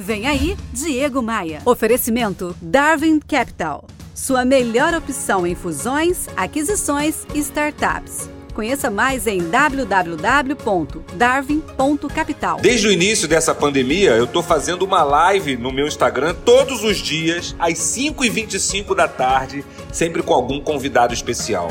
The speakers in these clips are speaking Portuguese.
Vem aí, Diego Maia. Oferecimento Darwin Capital. Sua melhor opção em fusões, aquisições e startups. Conheça mais em www.darwin.capital. Desde o início dessa pandemia, eu estou fazendo uma live no meu Instagram todos os dias, às 5h25 da tarde, sempre com algum convidado especial.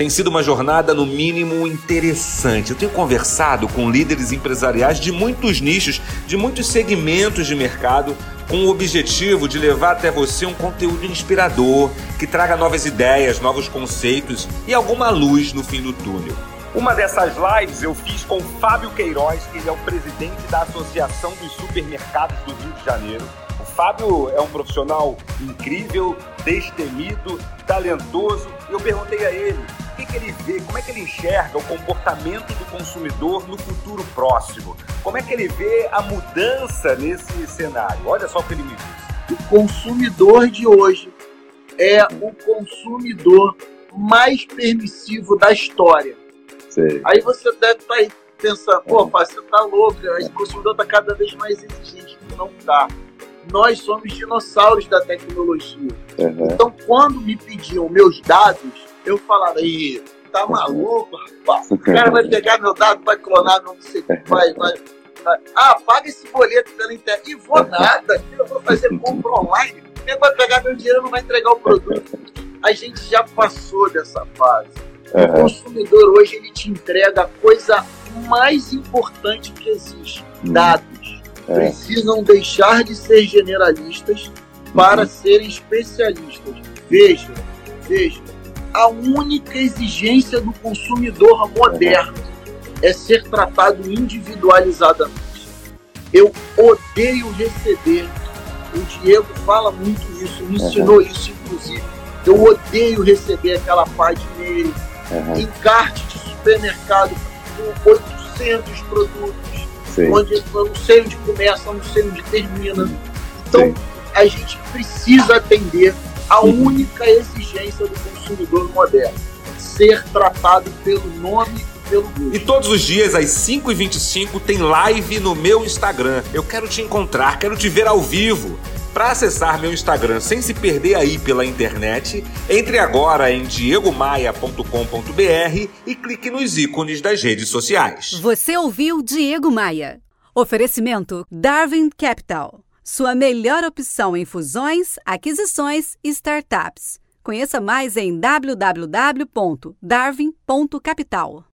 Tem sido uma jornada, no mínimo, interessante. Eu tenho conversado com líderes empresariais de muitos nichos, de muitos segmentos de mercado, com o objetivo de levar até você um conteúdo inspirador, que traga novas ideias, novos conceitos e alguma luz no fim do túnel. Uma dessas lives eu fiz com Fábio Queiroz, que ele é o presidente da Associação dos Supermercados do Rio de Janeiro. O Fábio é um profissional incrível, destemido, talentoso. Eu perguntei a ele que, que ele vê, como é que ele enxerga o comportamento do consumidor no futuro próximo? Como é que ele vê a mudança nesse cenário? Olha só o que ele me disse. O consumidor de hoje é o consumidor mais permissivo da história. Sim. Aí você deve estar tá pensando, pô, pai, você tá louco, o consumidor está cada vez mais exigente. Não está. Nós somos dinossauros da tecnologia. Uhum. Então, quando me pediam meus dados, eu falava, aí, tá maluco, rapaz? O cara vai pegar meu dado, vai clonar, não sei o que, vai, vai. Ah, paga esse boleto pela internet. E vou nada, eu vou fazer compra online. Quem vai pegar meu dinheiro não vai entregar o produto. A gente já passou dessa fase. O consumidor hoje ele te entrega a coisa mais importante que existe: hum. dados. É. Precisam deixar de ser generalistas para uhum. serem especialistas. Veja, veja, a única exigência do consumidor moderno é ser tratado individualizadamente. Eu odeio receber. O Diego fala muito isso, me ensinou uhum. isso, inclusive. Eu odeio receber aquela pá de e-mail, uhum. encarte de supermercado com 800 produtos, Sim. onde eu não sei onde começa, não sei onde termina. Então, Sim. a gente precisa atender a única exigência do consumidor moderno: ser tratado pelo nome e pelo gosto. E todos os dias, às 5h25, tem live no meu Instagram. Eu quero te encontrar, quero te ver ao vivo. Para acessar meu Instagram sem se perder aí pela internet, entre agora em diegomaia.com.br e clique nos ícones das redes sociais. Você ouviu Diego Maia. Oferecimento Darwin Capital. Sua melhor opção em fusões, aquisições e startups. Conheça mais em www.darwin.capital.